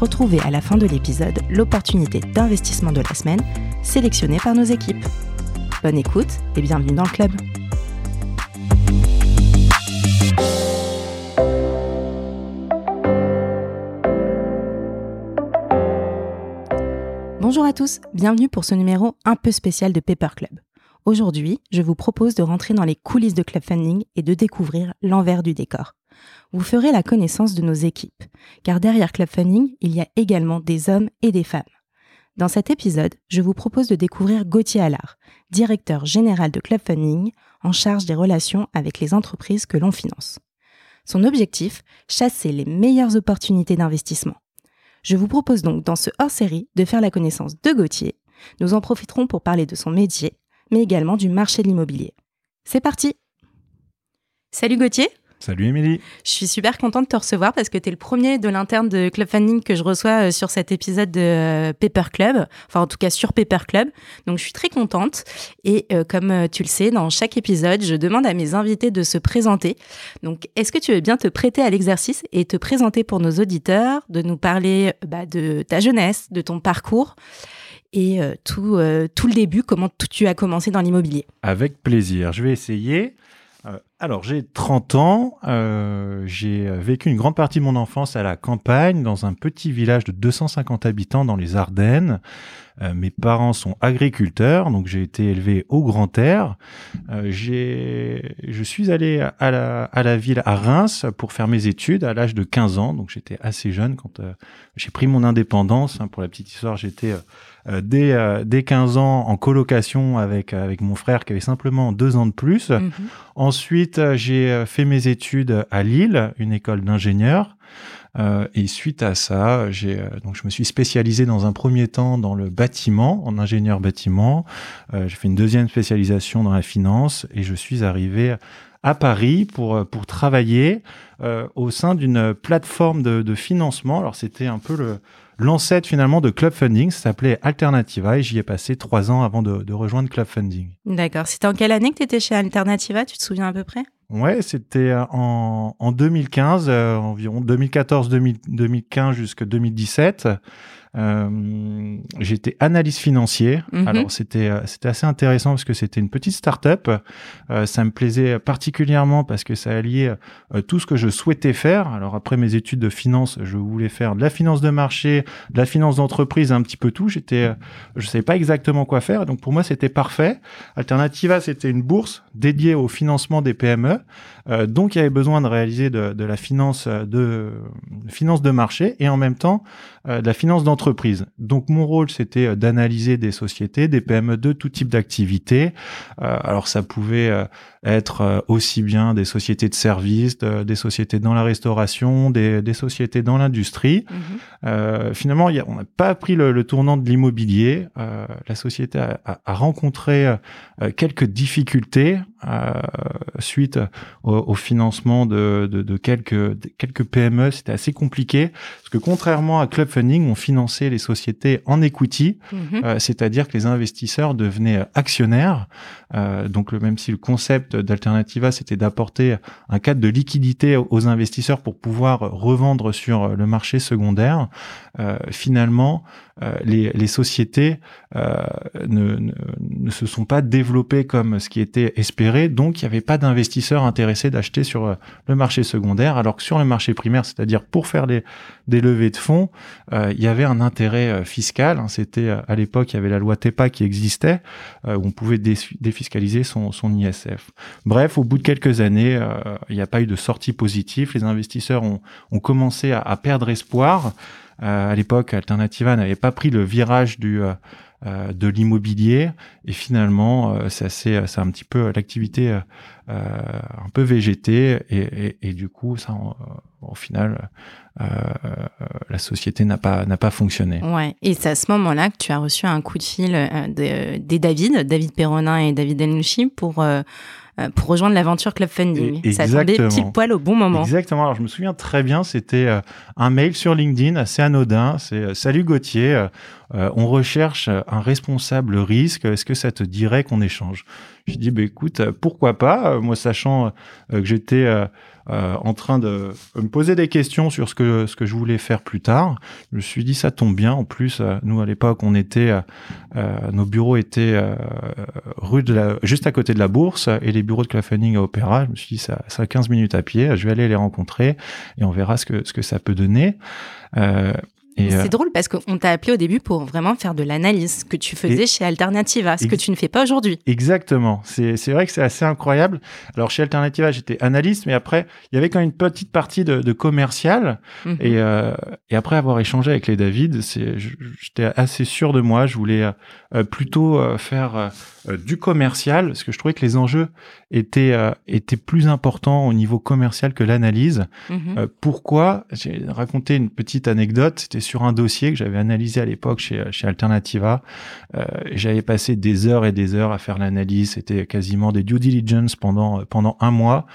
Retrouvez à la fin de l'épisode l'opportunité d'investissement de la semaine sélectionnée par nos équipes. Bonne écoute et bienvenue dans le club. Bonjour à tous, bienvenue pour ce numéro un peu spécial de Paper Club. Aujourd'hui, je vous propose de rentrer dans les coulisses de Club Funding et de découvrir l'envers du décor. Vous ferez la connaissance de nos équipes, car derrière Club Funding, il y a également des hommes et des femmes. Dans cet épisode, je vous propose de découvrir Gauthier Allard, directeur général de Club Funding, en charge des relations avec les entreprises que l'on finance. Son objectif, chasser les meilleures opportunités d'investissement. Je vous propose donc dans ce hors-série de faire la connaissance de Gauthier. Nous en profiterons pour parler de son métier, mais également du marché de l'immobilier. C'est parti Salut Gauthier Salut Émilie. Je suis super contente de te recevoir parce que tu es le premier de l'interne de Club Funding que je reçois euh, sur cet épisode de euh, Paper Club, enfin en tout cas sur Paper Club. Donc je suis très contente et euh, comme tu le sais, dans chaque épisode, je demande à mes invités de se présenter. Donc est-ce que tu veux bien te prêter à l'exercice et te présenter pour nos auditeurs, de nous parler bah, de ta jeunesse, de ton parcours et tout, tout le début, comment tu as commencé dans l'immobilier? Avec plaisir, je vais essayer. Euh, alors, j'ai 30 ans. Euh, j'ai vécu une grande partie de mon enfance à la campagne, dans un petit village de 250 habitants dans les Ardennes. Euh, mes parents sont agriculteurs, donc j'ai été élevé au grand air. je suis allé à la, à la ville, à Reims, pour faire mes études à l'âge de 15 ans. Donc j'étais assez jeune quand j'ai pris mon indépendance. Hein, pour la petite histoire, j'étais euh, dès, euh, dès 15 ans en colocation avec, euh, avec mon frère qui avait simplement deux ans de plus. Mhm. Ensuite, j'ai fait mes études à Lille, une école d'ingénieur. Euh, et suite à ça, donc je me suis spécialisé dans un premier temps dans le bâtiment, en ingénieur bâtiment. Euh, j'ai fait une deuxième spécialisation dans la finance et je suis arrivé à Paris pour pour travailler euh, au sein d'une plateforme de, de financement. Alors c'était un peu le l'ancêtre finalement de Club Funding, ça s'appelait Alternativa et j'y ai passé trois ans avant de, rejoindre Club Funding. D'accord. C'était en quelle année que tu étais chez Alternativa? Tu te souviens à peu près? Ouais, c'était en, en 2015, euh, environ 2014-2015 jusqu'à 2017. Euh, j'étais analyste financier. Mhm. Alors c'était euh, c'était assez intéressant parce que c'était une petite start-up. Euh, ça me plaisait particulièrement parce que ça alliait euh, tout ce que je souhaitais faire. Alors après mes études de finance, je voulais faire de la finance de marché, de la finance d'entreprise, un petit peu tout. J'étais je savais pas exactement quoi faire. Donc pour moi c'était parfait. Alternativa c'était une bourse dédiée au financement des PME. donc il y avait besoin de réaliser de, de la finance de finance de marché et en même temps de la finance d'entreprise donc mon rôle, c'était euh, d'analyser des sociétés, des PME de tout type d'activité. Euh, alors ça pouvait euh, être aussi bien des sociétés de services, des sociétés dans la restauration, des, sociétés dans l'industrie. Mhm. finalement, on n'a pas pris le, tournant de l'immobilier. la société a, rencontré quelques difficultés suite au, financement de, quelques, quelques PME. C'était assez compliqué parce que contrairement à Club Funding, on finançait les sociétés en equity, mhm. euh, c'est-à-dire que les investisseurs devenaient actionnaires. Euh, donc même si le concept d'Alternativa c'était d'apporter un cadre de liquidité aux investisseurs pour pouvoir revendre sur le marché secondaire, euh, finalement les, les, sociétés ne, ne, ne, se sont pas développées comme ce qui était espéré, donc il n'y avait pas d'investisseurs intéressés d'acheter sur le marché secondaire, alors que sur le marché primaire, c'est-à-dire pour faire des, des levées de fonds, il y avait un intérêt euh, fiscal. Hein. C'était euh, à l'époque, il y avait la loi TEPA qui existait, euh, où on pouvait défiscaliser son, son ISF. Bref, au bout de quelques années, il n'y a pas eu de sortie positive. Les investisseurs ont, ont commencé à, à, perdre espoir. À l'époque, Alternativa n'avait pas pris le virage du de l'immobilier et finalement c'est c'est un petit peu l'activité un peu végétée et, et, et, du coup ça au final, euh, la société n'a pas n'a pas fonctionné. Ouais. Et c'est à ce moment-là que tu as reçu un coup de fil de, des David, David Perronin et David Enlouchi pour euh, pour rejoindre l'aventure Club Funding. Exactement. Ça tombait pile poil au bon moment. Exactement. Alors je me souviens très bien, c'était euh, un mail sur LinkedIn assez anodin. C'est euh, Salut Gauthier, on recherche un responsable risque. Est-ce que ça te dirait qu'on échange? J'ai dit bah, écoute, pourquoi pas? Moi, sachant que j'étais euh, en train de me poser des questions sur ce que ce que je voulais faire plus tard. Je me suis dit ça tombe bien. En plus, euh, nous à l'époque, on était, euh, nos bureaux étaient rue de la, juste à côté de la bourse et les bureaux de Clafening à Opéra. Je me suis dit ça, ça 15 minutes à pied. Je vais aller les rencontrer et on verra ce que ce que ça peut donner. Euh, c'est drôle parce qu'on t'a appelé au début pour vraiment faire de l'analyse, que tu faisais chez Alternativa, ce que tu ne fais pas aujourd'hui. Exactement. C'est vrai que c'est assez incroyable. Alors chez Alternativa, j'étais analyste, mais après, il y avait quand même une petite partie de, de commercial. Mhm. et, euh, et, après avoir échangé avec les David, j'étais assez sûr de moi. Je voulais euh, plutôt euh, faire euh, du commercial, parce que je trouvais que les enjeux étaient, euh, étaient plus importants au niveau commercial que l'analyse. Mhm. Euh, pourquoi? J'ai raconté une petite anecdote. C'était sur un dossier que j'avais analysé à l'époque chez, chez Alternativa. j'avais passé des heures et des heures à faire l'analyse. C'était quasiment des due diligence pendant, pendant un mois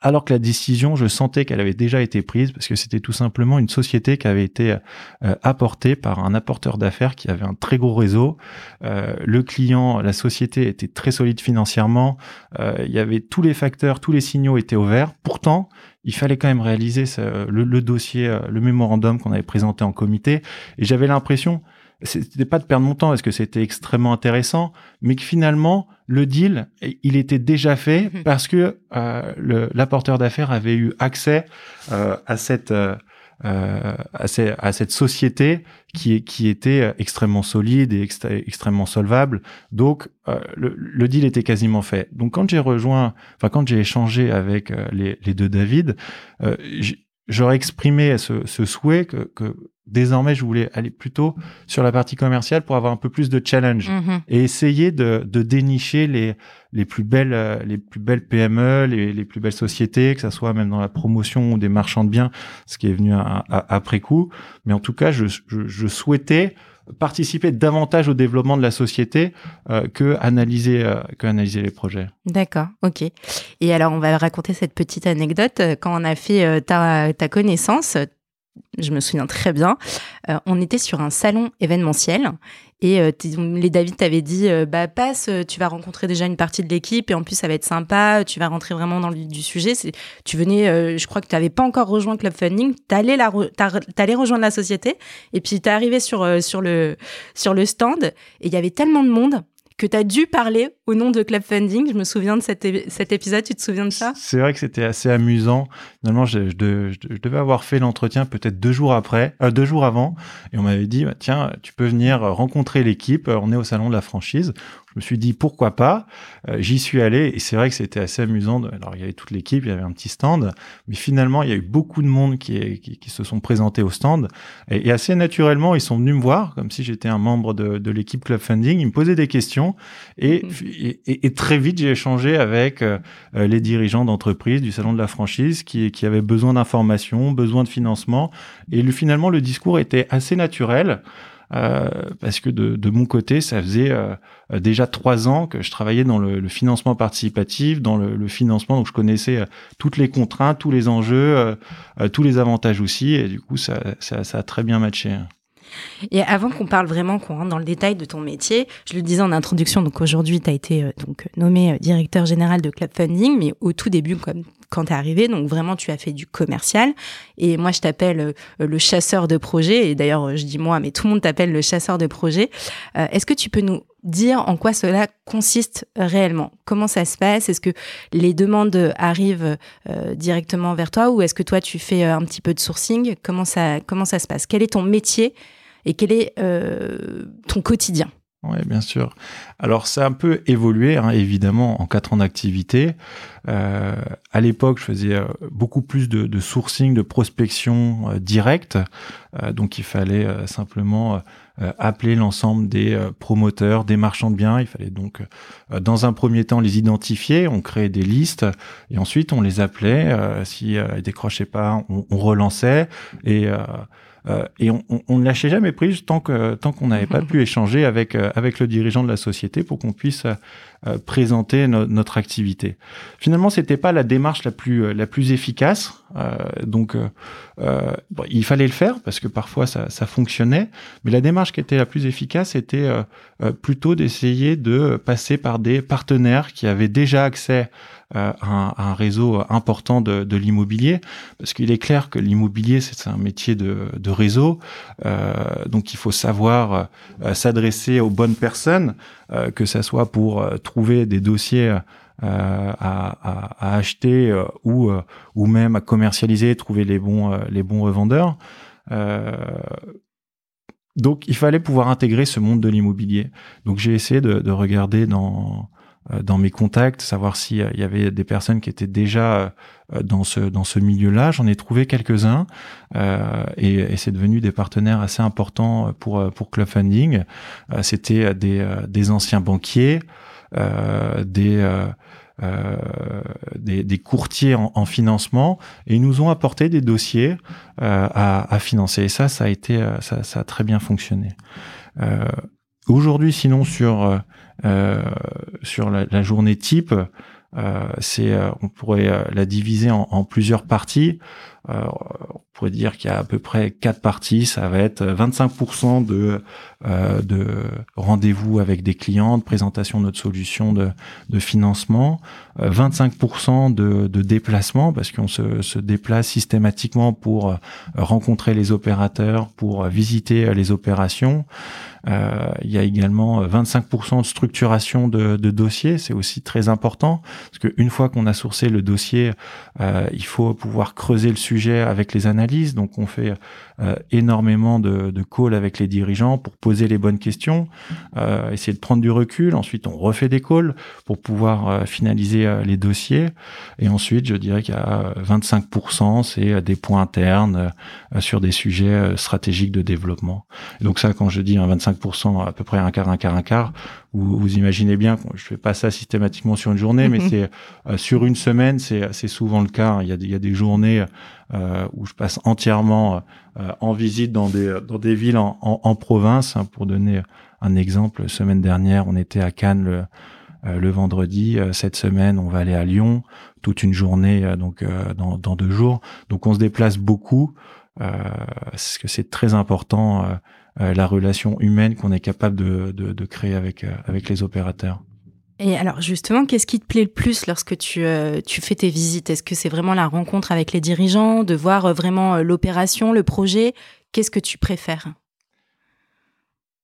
alors que la décision, je sentais qu'elle avait déjà été prise parce que c'était tout simplement une société qui avait été euh, apportée par un apporteur d'affaires qui avait un très gros réseau. Euh, le client, la société était très solide financièrement. Euh, il y avait tous les facteurs, tous les signaux étaient ouverts. Pourtant, il fallait quand même réaliser le, le, dossier, le mémorandum qu'on avait présenté en comité. Et j'avais l'impression c'était pas de perdre mon temps parce que c'était extrêmement intéressant, mais que finalement le deal il était déjà fait mhm. parce que euh, l'apporteur d'affaires avait eu accès euh, à cette euh, euh à, à, cette société qui, qui était extrêmement solide et extrêmement solvable. Donc, euh, le, le, deal était quasiment fait. Donc, quand j'ai rejoint, enfin, quand j'ai échangé avec euh, les, les, deux David, j'aurais exprimé ce, ce souhait que, que désormais, je voulais aller plutôt sur la partie commerciale pour avoir un peu plus de challenge mhm. et essayer de, de, dénicher les, les plus belles, les plus belles PME, les, les, plus belles sociétés, que ça soit même dans la promotion ou des marchands de biens, ce qui est venu après coup. Mais en tout cas, je, je, je, souhaitais participer davantage au développement de la société euh, que analyser euh, que analyser les projets. D'accord, ok. Et alors on va raconter cette petite anecdote. Quand on a fait ta, ta connaissance, je me souviens très bien. Euh, on était sur un salon événementiel et euh, les David t'avaient dit euh, bah passe, tu vas rencontrer déjà une partie de l'équipe et en plus ça va être sympa, tu vas rentrer vraiment dans le du sujet. Tu venais, je crois que tu n'avais pas encore rejoint Club Funding, t'allais la allais rejoindre la société et puis t'es arrivé sur sur le sur le stand et il y avait tellement de monde que tu as dû parler au nom de Club Funding. Je me souviens de cet, épisode, tu te souviens de ça? C'est vrai que c'était assez amusant. Finalement, je, je, devais avoir fait l'entretien peut-être deux jours après, euh, deux jours avant, et on m'avait dit, bah, tiens, tu peux venir rencontrer l'équipe, on est au salon de la franchise. Je me suis dit pourquoi pas? Euh, j'y suis allé et c'est vrai que c'était assez amusant. Alors il y avait toute l'équipe, il y avait un petit stand, mais finalement il y a eu beaucoup de monde qui, qui, se sont présentés au stand et, assez naturellement ils sont venus me voir comme si j'étais un membre de, de l'équipe Club Funding. Ils me posaient des questions et, mm-hmm. et, très vite j'ai échangé avec euh, les dirigeants d'entreprise du salon de la franchise qui, qui avaient besoin d'informations, besoin de financement et le, finalement le discours était assez naturel. Euh, parce que de, de, mon côté, ça faisait euh, déjà trois ans que je travaillais dans le, le financement participatif, dans le, le, financement, donc je connaissais euh, toutes les contraintes, tous les enjeux, tous les avantages aussi, et du coup, ça, ça, ça a très bien matché. Et avant qu'on parle vraiment, qu'on rentre dans le détail de ton métier, je le disais en introduction, donc aujourd'hui, tu as été euh, donc nommé euh, directeur général de Club Funding, mais au tout début, quand tu es arrivé, donc vraiment, tu as fait du commercial. Et moi, je t'appelle euh, le chasseur de projet. Et d'ailleurs, je dis moi, mais tout le monde t'appelle le chasseur de projet. Est-ce que tu peux nous dire en quoi cela consiste réellement? Comment ça se passe? Est-ce que les demandes arrivent directement vers toi? Ou est-ce que toi, tu fais un petit peu de sourcing? Comment ça, comment ça se passe? Quel est ton métier? Et quel est euh, ton quotidien? Oui, bien sûr. Alors, ça a un peu évolué, hein, évidemment, en quatre ans d'activité. Euh, à l'époque, je faisais euh, beaucoup plus de, sourcing, de prospection euh, directe. donc il fallait simplement appeler l'ensemble des promoteurs, des marchands de biens. Il fallait donc dans un premier temps les identifier, on créait des listes et ensuite on les appelait. si ils décrochaient pas, on, on relançait et euh, et on, on, ne lâchait jamais prise tant que tant qu'on n'avait pas pu échanger avec euh, avec le dirigeant de la société pour qu'on puisse euh, présenter notre activité. Finalement, c'était pas la démarche la plus la plus efficace. donc, bon, il fallait le faire parce que parfois ça, ça fonctionnait, mais la démarche qui était la plus efficace était plutôt d'essayer de passer par des partenaires qui avaient déjà accès euh, un, un, réseau important de, de l'immobilier, parce qu'il est clair que l'immobilier c'est un métier de, de réseau, euh, donc il faut savoir euh, s'adresser aux bonnes personnes, euh, que ça soit pour trouver des dossiers à, à, à, acheter ou ou même à commercialiser, trouver les bons les bons revendeurs. donc il fallait pouvoir intégrer ce monde de l'immobilier. Donc j'ai essayé de, de regarder dans euh, dans mes contacts, savoir s'il y avait des personnes qui étaient déjà euh, dans ce dans ce milieu-là. J'en ai trouvé quelques-uns euh, et, et c'est devenu des partenaires assez importants pour pour Club Funding. C'était des des anciens banquiers, des des, des, courtiers en, en, financement et ils nous ont apporté des dossiers à, à, financer. Et ça, ça a été, ça, ça a très bien fonctionné. Aujourd'hui, sinon sur euh, sur la, la, journée type, euh, c'est, euh, on pourrait la diviser en, en plusieurs parties. On pourrait dire qu'il y a à peu près quatre parties. Ça va être 25% de, de rendez-vous avec des clients, de présentation de notre solution de, de financement, 25% de, de déplacement parce qu'on se, se, déplace systématiquement pour rencontrer les opérateurs, pour visiter les opérations. Euh, il y a également 25% de structuration de, de dossiers, c'est aussi très important parce qu'une fois qu'on a sourcé le dossier, euh, il faut pouvoir creuser le sujet avec les analyses. Donc on fait euh, énormément de, de calls avec les dirigeants pour poser les bonnes questions, euh, essayer de prendre du recul. Ensuite, on refait des calls pour pouvoir euh, finaliser les dossiers. Et ensuite, je dirais qu'il y a 25%, c'est des points internes sur des sujets stratégiques de développement. donc ça, quand je dis un 25%, à peu près un quart, un quart, un quart, vous, vous imaginez bien, je fais pas ça systématiquement sur une journée, mais mhm. c'est sur une semaine, c'est souvent le cas. Il y a, il y a des journées où je passe entièrement euh, en visite dans des, dans des villes en, en, province. Hein, pour donner un exemple, semaine dernière, on était à Cannes le, euh, le vendredi. Cette semaine, on va aller à Lyon toute une journée, donc dans, dans, deux jours. Donc on se déplace beaucoup, parce que c'est très important la relation humaine qu'on est capable de, de, de créer avec, avec les opérateurs. Et alors justement, qu'est-ce qui te plaît le plus lorsque tu, euh, tu fais tes visites? Est-ce que c'est vraiment la rencontre avec les dirigeants, de voir euh, vraiment euh, l'opération, le projet? Qu'est-ce que tu préfères?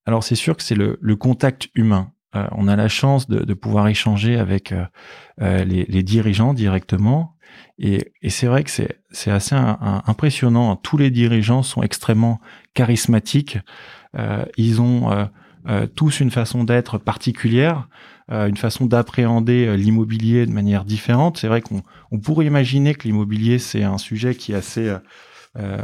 Alors c'est sûr que c'est le, le, contact humain. on a la chance de, de pouvoir échanger avec les, les, dirigeants directement. Et, et c'est vrai que c'est assez impressionnant. Tous les dirigeants sont extrêmement charismatiques. ils ont tous une façon d'être particulière. Euh, une façon d'appréhender euh, l'immobilier de manière différente. C'est vrai qu'on on pourrait imaginer que l'immobilier, c'est un sujet qui est assez... Euh,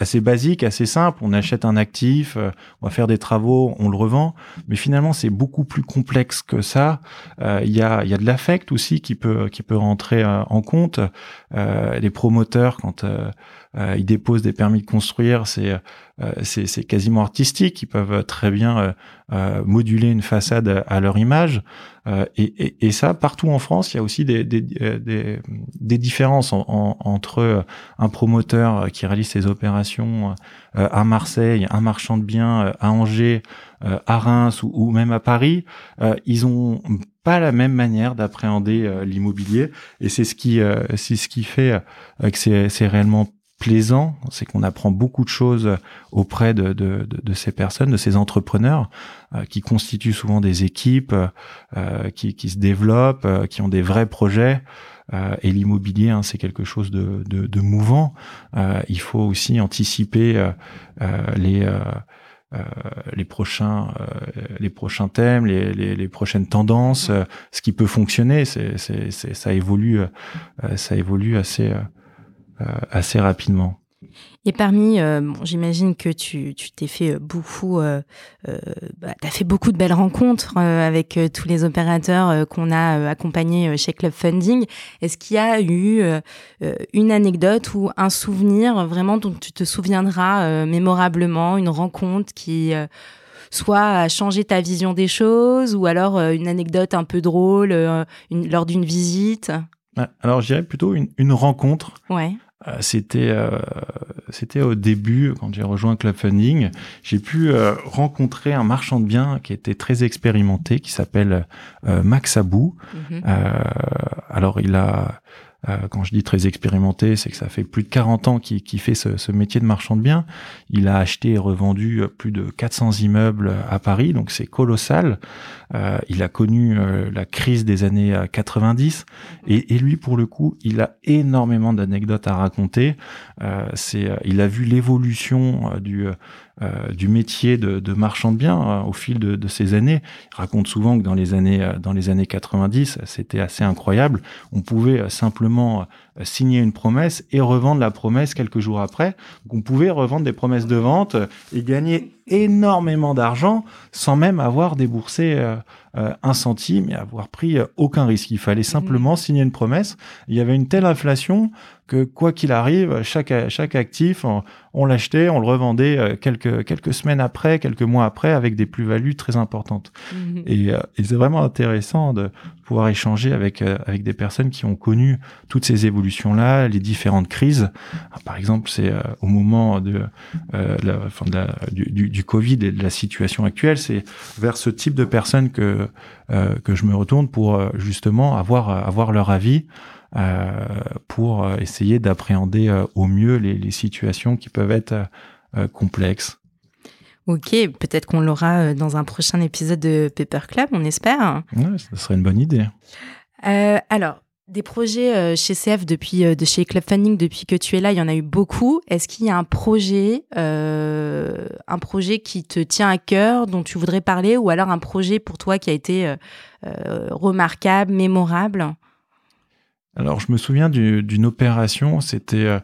assez basique, assez simple. On achète un actif, on va faire des travaux, on le revend. Mais finalement, c'est beaucoup plus complexe que ça. Il y, a, y a de l'affect aussi qui peut qui peut rentrer en compte. les promoteurs, quand ils déposent des permis de construire, c'est c'est quasiment artistique. Ils peuvent très bien euh, moduler une façade à leur image. Euh, et, et, et, ça, partout en France, il y a aussi des, des, euh, des, des différences en, entre un promoteur qui réalise ses opérations à Marseille, un marchand de biens à Angers, à Reims ou, ou, même à Paris. ils ont pas la même manière d'appréhender l'immobilier et c'est ce qui c'est ce qui fait que c'est réellement plaisant, c'est qu'on apprend beaucoup de choses auprès de, ces personnes, de ces entrepreneurs euh, qui constituent souvent des équipes, euh, qui, se développent, euh, qui ont des vrais projets. et l'immobilier, hein, c'est quelque chose de, mouvant. il faut aussi anticiper les prochains les prochains thèmes, les, prochaines tendances, ce qui peut fonctionner, ça évolue ça évolue assez assez rapidement. Et parmi, euh, j'imagine que tu t'es fait beaucoup, euh, euh, bah, as fait beaucoup de belles rencontres avec tous les opérateurs qu'on a accompagnés chez Club Funding. Est-ce qu'il y a eu une anecdote ou un souvenir vraiment dont tu te souviendras mémorablement, une rencontre qui soit a changé ta vision des choses ou alors une anecdote un peu drôle lors d'une visite? Alors, je dirais plutôt une, une rencontre. Ouais. Euh, c'était euh, c'était au début quand j'ai rejoint Club Funding, j'ai pu euh, rencontrer un marchand de biens qui était très expérimenté qui s'appelle Max Abou. Mhm. alors il a quand je dis très expérimenté, c'est que ça fait plus de 40 ans qu'il fait ce, ce, métier de marchand de biens. Il a acheté et revendu plus de 400 immeubles à Paris, donc c'est colossal. Euh, il a connu euh, la crise des années 90 euh, et, et, lui, pour le coup, il a énormément d'anecdotes à raconter. c'est, il a vu l'évolution du du métier de, marchand de biens au fil de, ces années. Il raconte souvent que dans les années dans les années 90, c'était assez incroyable. On pouvait simplement signer une promesse et revendre la promesse quelques jours après. Donc on pouvait revendre des promesses de vente et gagner énormément d'argent sans même avoir déboursé euh, euh, un centime et avoir pris euh, aucun risque. Il fallait simplement mmh. signer une promesse. Il y avait une telle inflation que quoi qu'il arrive, chaque, chaque actif, on, l'achetait, on le revendait quelques, quelques semaines après, quelques mois après, avec des plus-values très importantes. Mmh. Et, et c'est vraiment intéressant de pouvoir échanger avec, avec des personnes qui ont connu toutes ces évolutions-là, les différentes crises. par exemple, c'est au moment de, la, fin de la, du, du Covid et de la situation actuelle, c'est vers ce type de personnes que euh, que je me retourne pour euh, justement avoir avoir leur avis euh, pour essayer d'appréhender au mieux les, les, situations qui peuvent être complexes. Ok, peut-être qu'on l'aura dans un prochain épisode de Paper Club, on espère. Ouais, ça serait une bonne idée. alors, des projets euh, chez CF depuis euh, de chez Club Funding depuis que tu es là, il y en a eu beaucoup. Est-ce qu'il y a un projet, euh, un projet qui te tient à cœur, dont tu voudrais parler, ou alors un projet pour toi qui a été remarquable, mémorable? Alors, je me souviens d'une opération. C'était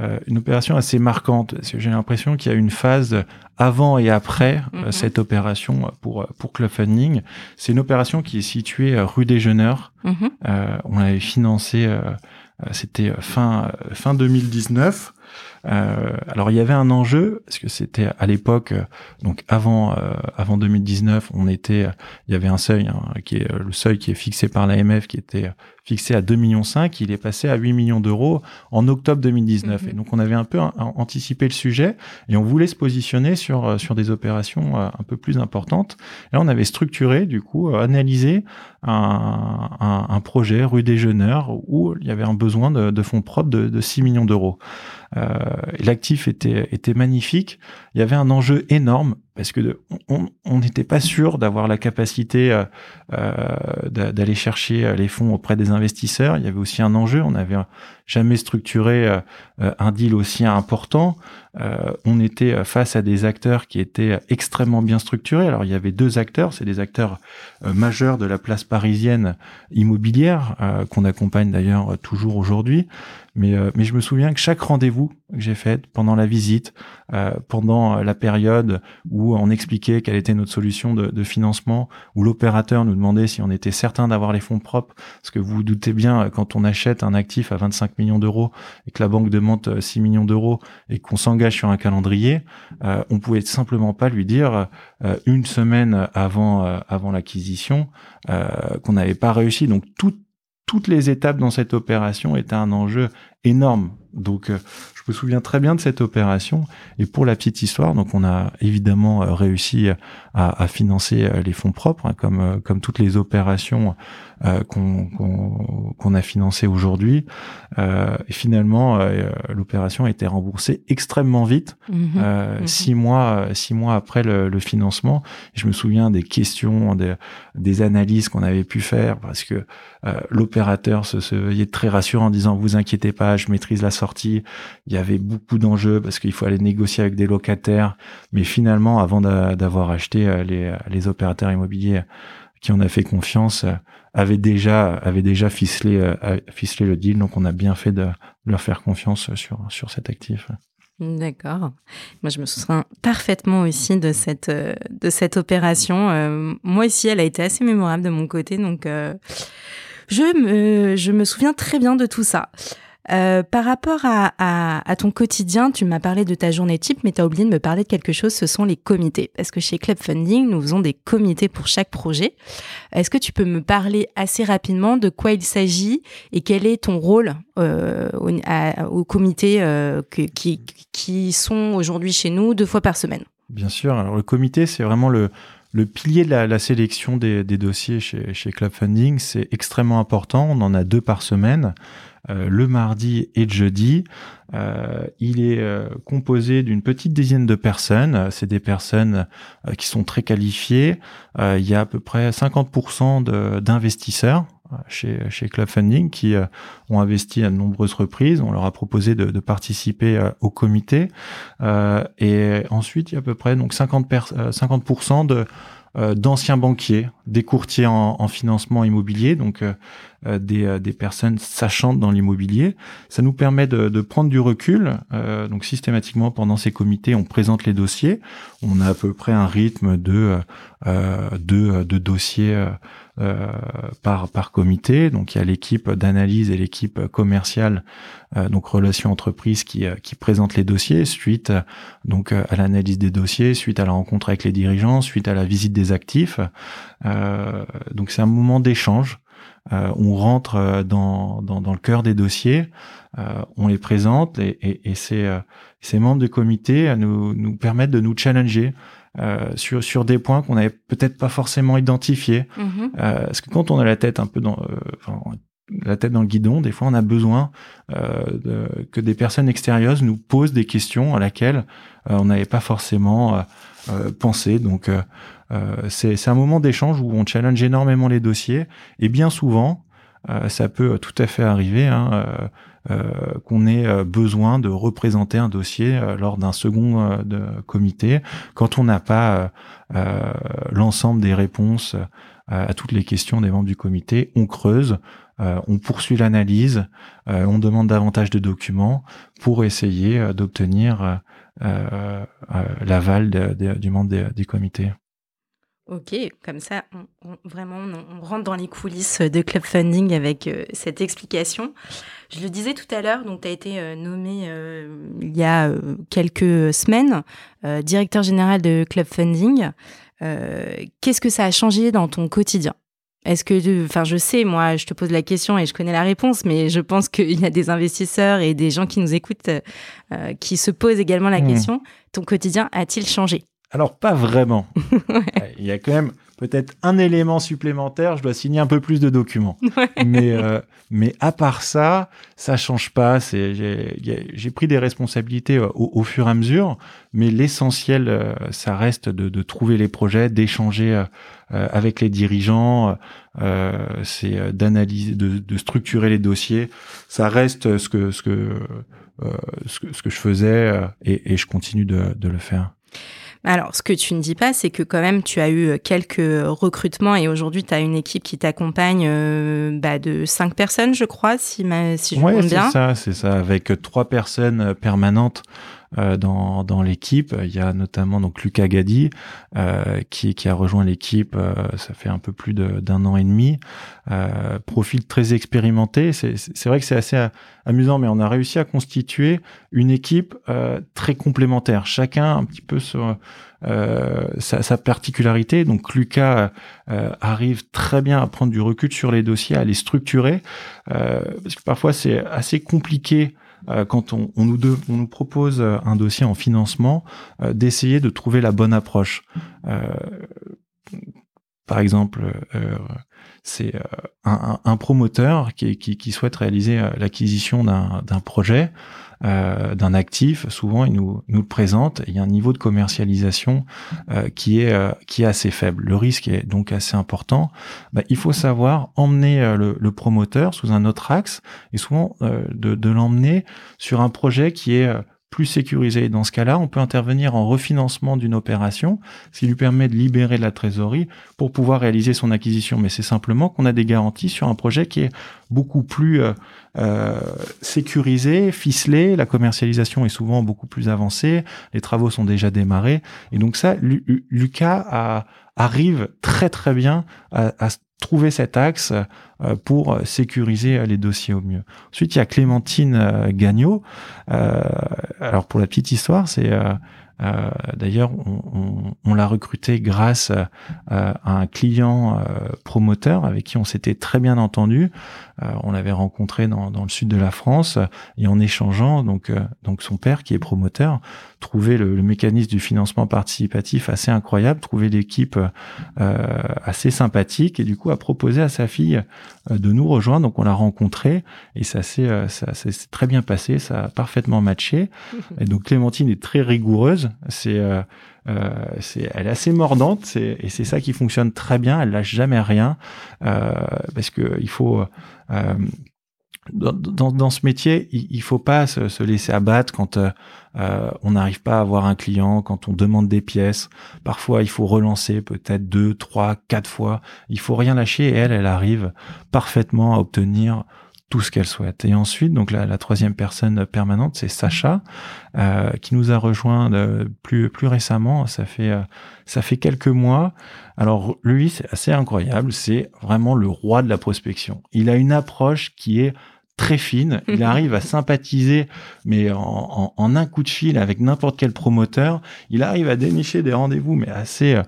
euh, une opération assez marquante. Parce que j'ai l'impression qu'il y a une phase avant et après euh, mhm. cette opération pour pour Club Funding. C'est une opération qui est située rue des Jeuneurs. Mhm. Euh, on l'avait financée, c'était fin fin 2019. Euh, alors il y avait un enjeu parce que c'était à l'époque, donc avant euh, avant 2019, on était, il y avait un seuil hein, qui est le seuil qui est fixé par l'AMF qui était fixé à 2 millions 5, il est passé à 8 millions d'euros en octobre 2019. Mhm. Et donc on avait un peu anticipé le sujet et on voulait se positionner sur euh, sur des opérations un peu plus importantes. Et là on avait structuré du coup analysé un, un, un, projet rue des Jeuneurs où il y avait un besoin de, de fonds propres de, de 6 millions d'euros. Euh, L'actif était, était magnifique. Il y avait un enjeu énorme parce que on n'était pas sûr d'avoir la capacité euh, euh d'aller chercher euh, les fonds auprès des investisseurs. Il y avait aussi un enjeu. On n'avait jamais structuré un deal aussi important. On était face à des acteurs qui étaient extrêmement bien structurés. Alors il y avait deux acteurs, c'est des acteurs majeurs de la place parisienne immobilière qu'on accompagne d'ailleurs toujours aujourd'hui. Mais je me souviens que chaque rendez-vous que j'ai fait pendant la visite, pendant la période où où on expliquait quelle était notre solution de, financement, où l'opérateur nous demandait si on était certain d'avoir les fonds propres, parce que vous vous doutez bien, quand on achète un actif à 25 millions d'euros et que la banque demande 6 millions d'euros et qu'on s'engage sur un calendrier, euh, on pouvait simplement pas lui dire euh, une semaine avant euh, l'acquisition euh, qu'on n'avait pas réussi. Donc toutes les étapes dans cette opération étaient un enjeu énorme. Donc je me souviens très bien de cette opération. Et pour la petite histoire, donc on a évidemment euh, réussi à, à financer euh, les fonds propres, hein, comme euh, comme toutes les opérations euh, qu'on a financées aujourd'hui. Euh, finalement, l'opération a été remboursée extrêmement vite. Mhm. six mois six mois après le, le financement. Et je me souviens des questions, des, des analyses qu'on avait pu faire parce que l'opérateur se, se veillait très rassurant en disant vous inquiétez pas, je maîtrise la sortie. Il y avait beaucoup d'enjeux parce qu'il faut aller négocier avec des locataires. Mais finalement, avant d'avoir acheté euh, les, les, opérateurs immobiliers qui on a fait confiance, euh, avaient déjà, déjà ficelé, euh, ficelé le deal. Donc, on a bien fait de leur faire confiance sur, sur cet actif. D'accord. Moi, je me souviens parfaitement aussi de cette, euh, de cette opération. Euh, moi aussi, elle a été assez mémorable de mon côté, donc euh, je, me, je me souviens très bien de tout ça. Euh, par rapport à, ton quotidien, tu m'as parlé de ta journée type, mais tu as oublié de me parler de quelque chose, ce sont les comités. Parce que chez Club Funding, nous faisons des comités pour chaque projet. Est-ce que tu peux me parler assez rapidement de quoi il s'agit et quel est ton rôle euh, au, comité euh, qui, sont aujourd'hui chez nous deux fois par semaine? Bien sûr. Alors le comité, c'est vraiment le, pilier de la, sélection des, dossiers chez Club Funding. C'est extrêmement important. On en a deux par semaine. Euh, le mardi et le jeudi. Euh, il est euh, composé d'une petite dizaine de personnes. C'est des personnes qui sont très qualifiées. il y a à peu près 50% d'investisseurs chez, chez Club Funding qui ont investi à de nombreuses reprises. On leur a proposé de, de participer au comité. et ensuite, il y a à peu près donc 50, 50% de euh, d'anciens banquiers, des courtiers en, en financement immobilier, donc euh, euh, des, des, personnes sachantes dans l'immobilier. Ça nous permet de, de prendre du recul. donc systématiquement pendant ces comités, on présente les dossiers. On a à peu près un rythme de de, de dossiers euh, par, par comité. Donc il y a l'équipe d'analyse et l'équipe commerciale, euh, donc relations entreprises qui, euh, qui présente les dossiers suite donc à l'analyse des dossiers, suite à la rencontre avec les dirigeants, suite à la visite des actifs. donc c'est un moment d'échange. on rentre dans, dans, dans, le cœur des dossiers, on les présente et, et, et ces, ces membres du comité nous, nous permettent de nous challenger euh, sur sur des points qu'on n'avait peut-être pas forcément identifiés. Mhm. Euh, parce que quand on a la tête un peu dans euh, la tête dans le guidon, des fois on a besoin de, que des personnes extérieures nous posent des questions à laquelle on n'avait pas forcément pensé. Donc c'est un moment d'échange où on challenge énormément les dossiers et bien souvent ça peut tout à fait arriver. Hein, euh, qu'on ait euh, besoin de représenter un dossier euh, lors d'un second comité quand on n'a pas l'ensemble des réponses à toutes les questions des membres du comité. On creuse, on poursuit l'analyse, on demande davantage de documents pour essayer d'obtenir l'aval du membre du comité. Ok, comme ça, on, vraiment, on, rentre dans les coulisses de Club Funding avec euh, cette explication. Je le disais tout à l'heure, donc tu as été euh, nommé euh, il y a quelques semaines directeur général de Club Funding. Qu'est-ce que ça a changé dans ton quotidien? Est-ce que, enfin, je sais, moi, je te pose la question et je connais la réponse, mais je pense qu'il y a des investisseurs et des gens qui nous écoutent qui se posent également la mmh. question. Ton quotidien a-t-il changé? Alors, pas vraiment. Il y a quand même peut-être un élément supplémentaire, je dois signer un peu plus de documents. Mais, euh, mais à part ça, ça change pas. J'ai pris des responsabilités euh, au, fur et à mesure, mais l'essentiel, euh, ça reste de, trouver les projets, d'échanger avec les dirigeants, c'est d'analyser, de, structurer les dossiers. Ça reste ce que, ce que, ce que, je faisais et, je continue de, de le faire. Alors, ce que tu ne dis pas, c'est que quand même, tu as eu quelques recrutements et aujourd'hui, tu as une équipe qui t'accompagne euh, bah, de cinq personnes, je crois, si, ma, si je bien. Oui, c'est ça, c'est ça, avec trois personnes permanentes euh, dans, dans l'équipe. Il y a notamment donc Lucas Gadi euh, qui, qui a rejoint l'équipe. Euh, ça fait un peu plus d'un an et demi. Euh, profil très expérimenté. C'est vrai que c'est assez amusant, mais on a réussi à constituer une équipe très complémentaire. Chacun un petit peu sur sa, sa, particularité. Donc Lucas arrive très bien à prendre du recul sur les dossiers, à les structurer, parce que parfois c'est assez compliqué euh, quand on, nous propose euh, un dossier en financement, euh, d'essayer de trouver la bonne approche. par exemple, c'est un, promoteur qui, souhaite réaliser l'acquisition d'un projet euh, d'un actif, souvent il nous, le présente, il y a un niveau de commercialisation euh, qui, est, euh, qui est assez faible. Le risque est donc assez important. Bah, il faut savoir emmener le, promoteur sous un autre axe et souvent de l'emmener sur un projet qui est plus sécurisé. Dans ce cas-là, on peut intervenir en refinancement d'une opération, ce qui lui permet de libérer de la trésorerie pour pouvoir réaliser son acquisition. Mais c'est simplement qu'on a des garanties sur un projet qui est beaucoup plus sécurisé, ficelé. La commercialisation est souvent beaucoup plus avancée. Les travaux sont déjà démarrés. Et donc ça, Lucas arrive très très bien à, à trouver cet axe pour sécuriser les dossiers au mieux. Ensuite, il y a Clémentine Gagnot. alors pour la petite histoire, c'est euh, d'ailleurs, on, l'a recruté grâce à, un client euh, promoteur avec qui on s'était très bien entendu. Euh, on l'avait rencontré dans, le sud de la France et en échangeant, donc, donc son père qui est promoteur, trouvait le, mécanisme du financement participatif assez incroyable, trouvait l'équipe assez sympathique et du coup a proposé à sa fille de nous rejoindre. Donc on l'a rencontré et ça s'est très bien passé, ça a parfaitement matché. Et donc Clémentine est très rigoureuse c'est, euh, euh, c'est, elle est assez mordante, et c'est ça qui fonctionne très bien. Elle lâche jamais rien euh, parce que il faut dans, dans, ce métier, il, il faut pas se, laisser abattre quand on n'arrive pas à avoir un client, quand on demande des pièces. Parfois, il faut relancer peut-être deux, trois, quatre fois. Il faut rien lâcher et elle, elle arrive parfaitement à obtenir tout ce qu'elle souhaite. Et ensuite, donc la, la troisième personne permanente, c'est Sacha, euh, qui nous a rejoint de, plus plus récemment. Ça fait euh, ça fait quelques mois. Alors lui, c'est assez incroyable. C'est vraiment le roi de la prospection. Il a une approche qui est très fine. Il arrive à sympathiser, mais en, en, un coup de fil avec n'importe quel promoteur. Il arrive à dénicher des rendez-vous, mais assez. Euh,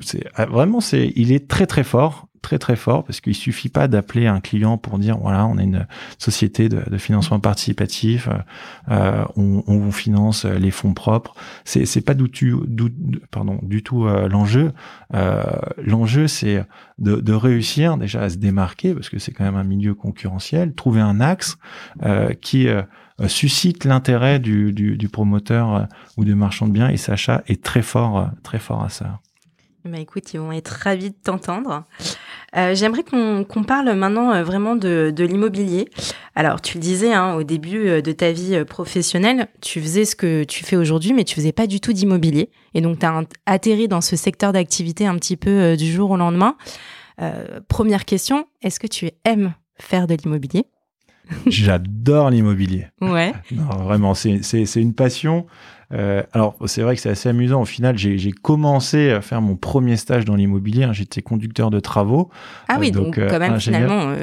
c'est vraiment, c'est, il est très très fort très très fort parce qu'il suffit pas d'appeler un client pour dire voilà on est une société de, de financement participatif, euh, on, on, finance les fonds propres. C'est c'est pas du tout pardon du tout euh, l'enjeu. Euh, l'enjeu c'est de, de, réussir déjà à se démarquer parce que c'est quand même un milieu concurrentiel, trouver un axe euh, qui euh, suscite l'intérêt du, du, du, promoteur ou du marchand de biens et Sacha est très fort très fort à ça. Bah écoute, ils vont être ravis de t'entendre. Euh, J'aimerais qu'on parle maintenant euh, vraiment de, de l'immobilier. Alors, tu le disais hein, au début euh, de ta vie professionnelle, tu faisais ce que tu fais aujourd'hui, mais tu faisais pas du tout d'immobilier. Et donc, tu as atterri dans ce secteur d'activité un petit peu du jour au lendemain. Première question, est-ce que tu aimes faire de l'immobilier? J'adore l'immobilier. Ouais. non, vraiment, c'est une passion. Euh, alors, c'est vrai que c'est assez amusant. Au final, j'ai commencé à faire mon premier stage dans l'immobilier. Hein. J'étais conducteur de travaux. Ah oui, euh, donc, quand même, finalement.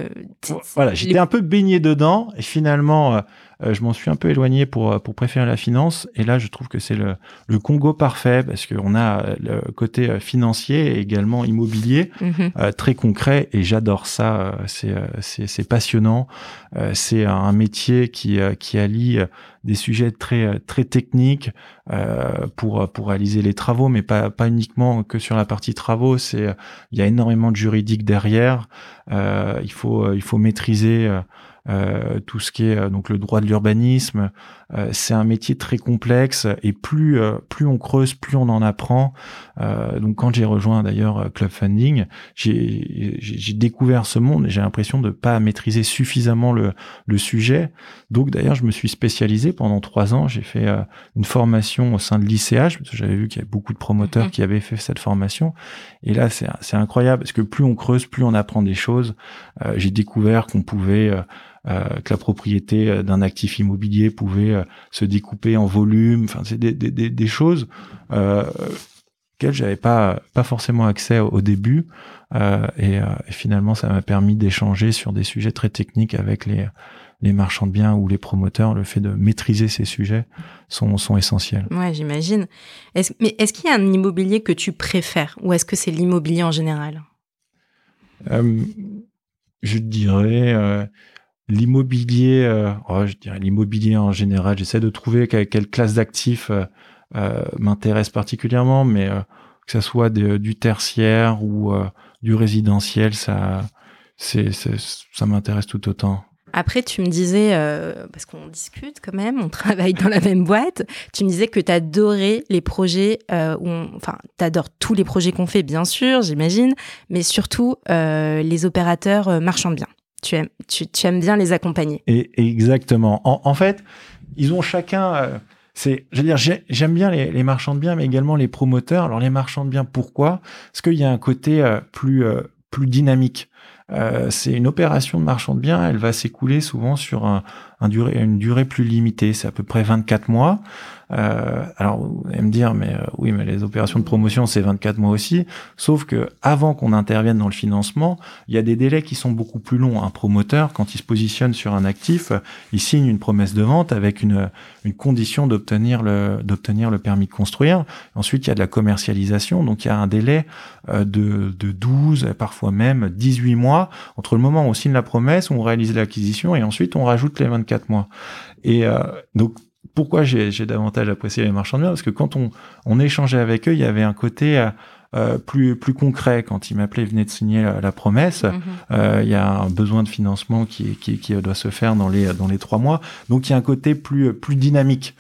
voilà, j'étais un peu baigné dedans. Et finalement, euh, je m'en suis un peu éloigné pour, euh, pour préférer la finance. Et là, je trouve que c'est le, le Congo parfait parce qu'on a euh, le côté financier et également immobilier mhm. très concret. Et j'adore ça. C'est, passionnant. c'est un métier qui, qui allie des sujets très très techniques euh, pour pour réaliser les travaux, mais pas pas uniquement que sur la partie travaux. C'est il y a énormément de juridique derrière. Euh, il faut il faut maîtriser euh, tout ce qui est euh, donc le droit de l'urbanisme. Euh, c'est un métier très complexe et plus plus on creuse, plus on en apprend. Donc quand j'ai rejoint d'ailleurs Club Funding, j'ai découvert ce monde et j'ai l'impression de pas maîtriser suffisamment le, le sujet. Donc d'ailleurs je me suis spécialisé pendant trois ans. J'ai fait une formation au sein de l'ICH parce que j'avais vu qu'il y avait beaucoup de promoteurs mhm. qui avaient fait cette formation. Et là c'est incroyable parce que plus on creuse, plus on apprend des choses. j'ai découvert qu'on pouvait euh, que la propriété euh, d'un actif immobilier pouvait euh, se découper en volume. Enfin, c'est des, des, des, choses euh, auxquelles j'avais pas pas forcément accès au, début. Euh, et, et, finalement, ça m'a permis d'échanger sur des sujets très techniques avec les les marchands de biens ou les promoteurs, le fait de maîtriser ces sujets sont, sont essentiels. Ouais, j'imagine. Est mais est-ce qu'il y a un immobilier que tu préfères ou est-ce que c'est l'immobilier en général? Euh, Je dirais euh, L'immobilier, euh, oh, je dirais l'immobilier en général, j'essaie de trouver quelle, classe d'actifs euh, euh, m'intéresse particulièrement, mais que ça soit du tertiaire ou du résidentiel, ça, c'est, ça m'intéresse tout autant. Après, tu me disais, parce qu'on discute quand même, on travaille dans la même boîte, tu me disais que tu adorais les projets, où enfin, tu adores tous les projets qu'on fait, bien sûr, j'imagine, mais surtout les opérateurs marchands de biens tu aimes, tu, aimes bien les accompagner. Et, exactement. En, fait, ils ont chacun. Euh, c'est, je j'aime bien les, marchands de biens, mais également les promoteurs. Alors les marchands de biens, pourquoi? Parce qu'il y a un côté euh, plus euh, plus dynamique. c'est une opération de marchand de biens, elle va s'écouler souvent sur une durée plus limitée, c'est à peu près 24 mois. Euh, alors, vous allez me dire, mais euh, oui, mais les opérations de promotion, c'est 24 mois aussi. Sauf que avant qu'on intervienne dans le financement, il y a des délais qui sont beaucoup plus longs. Un promoteur, quand il se positionne sur un actif, il signe une promesse de vente avec une, une condition d'obtenir le, d'obtenir le permis de construire. Ensuite, il y a de la commercialisation. Donc, il y a un délai euh, de, de 12, parfois même 18 mois entre le moment où on signe la promesse, où on réalise l'acquisition et ensuite on rajoute les 24 mois. Et euh, donc, pourquoi j'ai davantage apprécié les marchands de biens Parce que quand on, on échangeait avec eux, il y avait un côté euh, euh plus plus concret. Quand ils m'appelaient, ils venaient de signer la, promesse. Mhm. euh, il y a un besoin de financement qui, qui, qui, doit se faire dans les dans les trois mois. Donc il y a un côté plus plus dynamique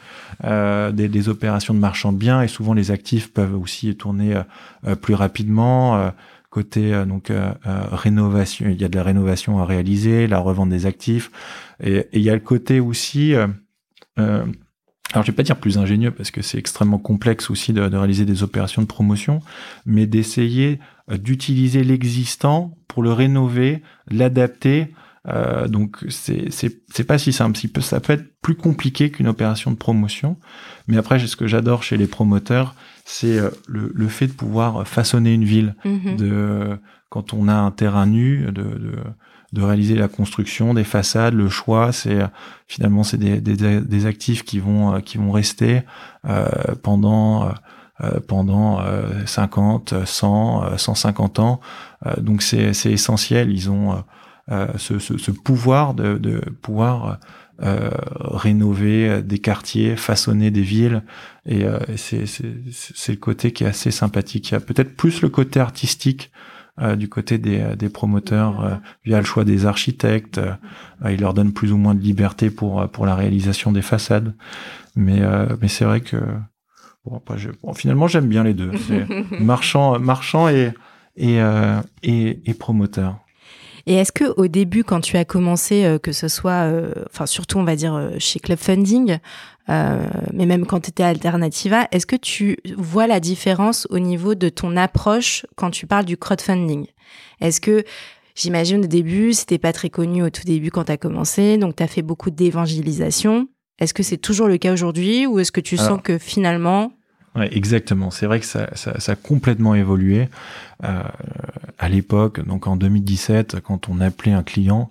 euh, des, des, opérations de marchands de biens et souvent les actifs peuvent aussi tourner euh, plus rapidement. Euh, côté donc rénovation, il y a de la rénovation à réaliser, la revente des actifs, et, et il y a le côté aussi euh, alors je vais pas dire plus ingénieux parce que c'est extrêmement complexe aussi de, réaliser des opérations de promotion, mais d'essayer euh, d'utiliser l'existant pour le rénover, l'adapter. Euh, donc c'est c'est pas si simple. Ça peut être plus compliqué qu'une opération de promotion, mais après ce que j'adore chez les promoteurs, c'est le, le, fait de pouvoir façonner une ville, mm-hmm. de quand on a un terrain nu, de, de de réaliser la construction des façades. Le choix, c'est finalement c'est des, actifs qui vont euh, qui vont rester euh, pendant euh, pendant 50, 100, 150 ans. donc c'est c'est essentiel. Ils ont ce, ce, pouvoir de, de pouvoir euh, rénover des quartiers, façonner des villes. Et euh, c'est le côté qui est assez sympathique. Il y a peut-être plus le côté artistique euh, du côté des, euh, des promoteurs euh, via le choix des architectes. il leur donne plus ou moins de liberté pour pour la réalisation des façades. Mais mais c'est vrai que bon, finalement j'aime bien les deux, marchand marchand et et, et, et promoteur. Et est-ce que au début, quand tu as commencé, que ce soit, enfin surtout on va dire chez Club Funding, euh, mais même quand tu étais Alternativa, est-ce que tu vois la différence au niveau de ton approche quand tu parles du crowdfunding? Est-ce que J'imagine au début, c'était pas très connu au tout début quand tu as commencé, donc tu as fait beaucoup d'évangélisation. Est-ce que c'est toujours le cas aujourd'hui ou est-ce que tu sens que finalement... Ouais, exactement. C'est vrai que ça, ça, ça, a complètement évolué. Euh, à l'époque, donc en 2017, quand on appelait un client,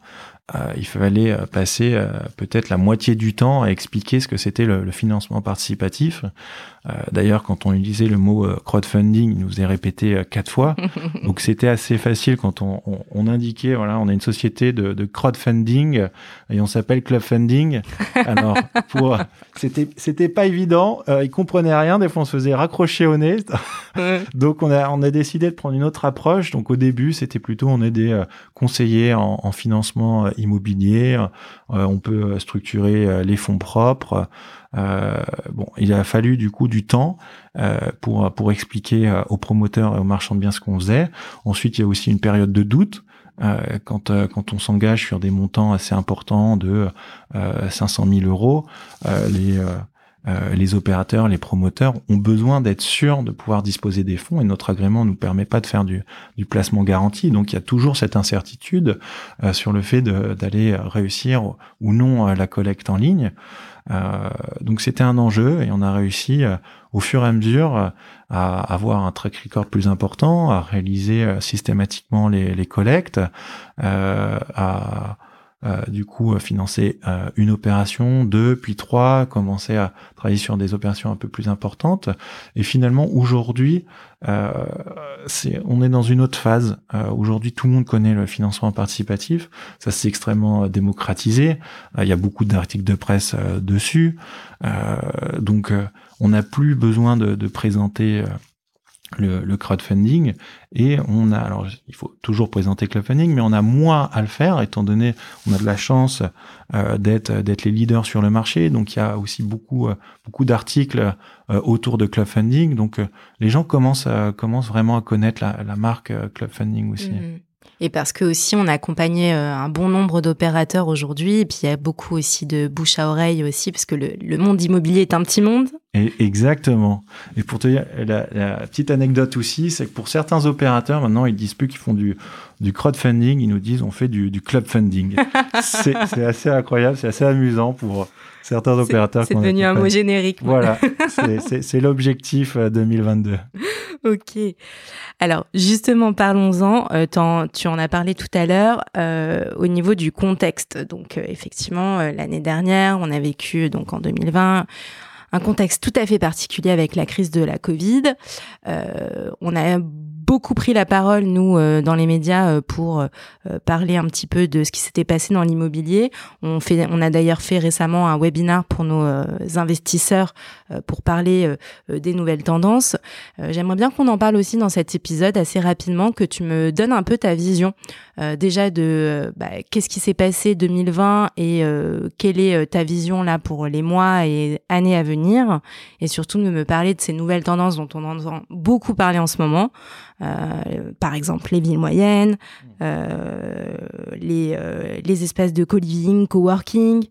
euh, il fallait euh, passer euh, peut-être la moitié du temps à expliquer ce que c'était le, le, financement participatif. D'ailleurs, quand on utilisait le mot crowdfunding, il nous est répété quatre fois. Donc c'était assez facile quand on, on, on, indiquait, voilà, on a une société de, de crowdfunding et on s'appelle clubfunding. Alors, pour c'était c'était pas évident. Euh, ils comprenaient rien. Des fois, on se faisait raccrocher au nez. Donc on a on a décidé de prendre une autre approche. Donc au début, c'était plutôt on est des conseillers en, en financement immobilier, euh, on peut structurer euh, les fonds propres. Euh, bon, il a fallu du coup du temps pour pour expliquer aux promoteurs et aux marchands de biens ce qu'on faisait. Ensuite, il y a aussi une période de doute. quand, quand on s'engage sur des montants assez importants de 500 000 euros, les, euh, les opérateurs, les promoteurs ont besoin d'être sûrs de pouvoir disposer des fonds et notre agrément ne nous permet pas de faire du, placement garanti. Donc il y a toujours cette incertitude euh, sur le fait d'aller réussir ou non euh, la collecte en ligne. Donc c'était un enjeu et on a réussi au fur et à mesure à avoir un track record plus important, à réaliser systématiquement les, les collectes, à euh, du coup euh, financer euh, une opération, deux, puis trois, commencer à travailler sur des opérations un peu plus importantes. Et finalement, aujourd'hui, c'est, on est dans une autre phase. aujourd'hui, tout le monde connaît le financement participatif. Ça s'est extrêmement démocratisé. Il y a beaucoup d'articles de presse dessus. donc, on n'a plus besoin de, de présenter le, le, crowdfunding. Et on a alors il faut toujours présenter crowdfunding mais on a moins à le faire étant donné on a de la chance euh, d'être d'être les leaders sur le marché. Donc il y a aussi beaucoup euh, beaucoup d'articles euh, autour de crowdfunding donc les gens commencent commencent vraiment à connaître la, la marque crowdfunding aussi. Mm-hmm. Et parce que aussi on a accompagné un bon nombre d'opérateurs aujourd'hui, et puis il y a beaucoup aussi de bouche à oreille aussi, parce que le, le monde immobilier est un petit monde, Et exactement. Et pour te dire, la, petite anecdote aussi, c'est que pour certains opérateurs, maintenant, ils disent plus qu'ils font du, du crowdfunding, ils nous disent on fait du, du club funding. c'est assez incroyable, c'est assez amusant pour certains opérateurs. C'est devenu un mot générique. Voilà, c'est l'objectif 2022. Euh, ok. Alors, justement, parlons-en. Euh, tu en as parlé tout à l'heure euh, au niveau du contexte. Donc, effectivement, l'année dernière, on a vécu, donc en 2020, un contexte tout à fait particulier avec la crise de la Covid. on a beaucoup pris la parole, nous, euh, dans les médias, euh, pour euh, parler un petit peu de ce qui s'était passé dans l'immobilier. On, on a d'ailleurs fait récemment un webinar pour nos investisseurs pour parler des nouvelles tendances. J'aimerais bien qu'on en parle aussi dans cet épisode assez rapidement, que tu me donnes un peu ta vision déjà de bah, qu'est-ce qui s'est passé 2020 et quelle est ta vision là pour les mois et années à venir, et surtout de me parler de ces nouvelles tendances dont on entend beaucoup parler en ce moment. Euh, par exemple les villes moyennes, euh, les, euh, les espaces de co-living, co-working.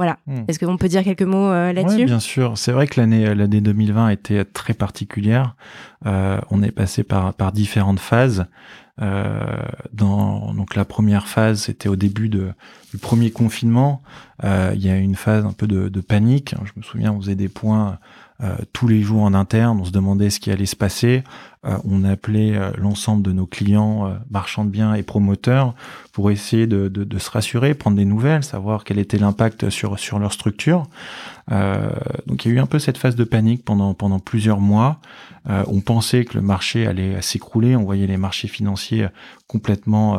Voilà. Hmm. Est-ce qu'on peut dire quelques mots là-dessus Oui, bien sûr. C'est vrai que l'année l'année 2020 a été très particulière. on est passé par par différentes phases. dans donc la première phase, c'était au début de, du premier confinement. il y a eu une phase un peu de, de panique. Je me souviens, on faisait des points euh, tous les jours en interne, on se demandait ce qui allait se passer. Euh, on appelait euh, l'ensemble de nos clients, marchands de biens et promoteurs, pour essayer de, de, de, se rassurer, prendre des nouvelles, savoir quel était l'impact sur sur leur structure. donc il y a eu un peu cette phase de panique pendant pendant plusieurs mois. on pensait que le marché allait s'écrouler, on voyait les marchés financiers complètement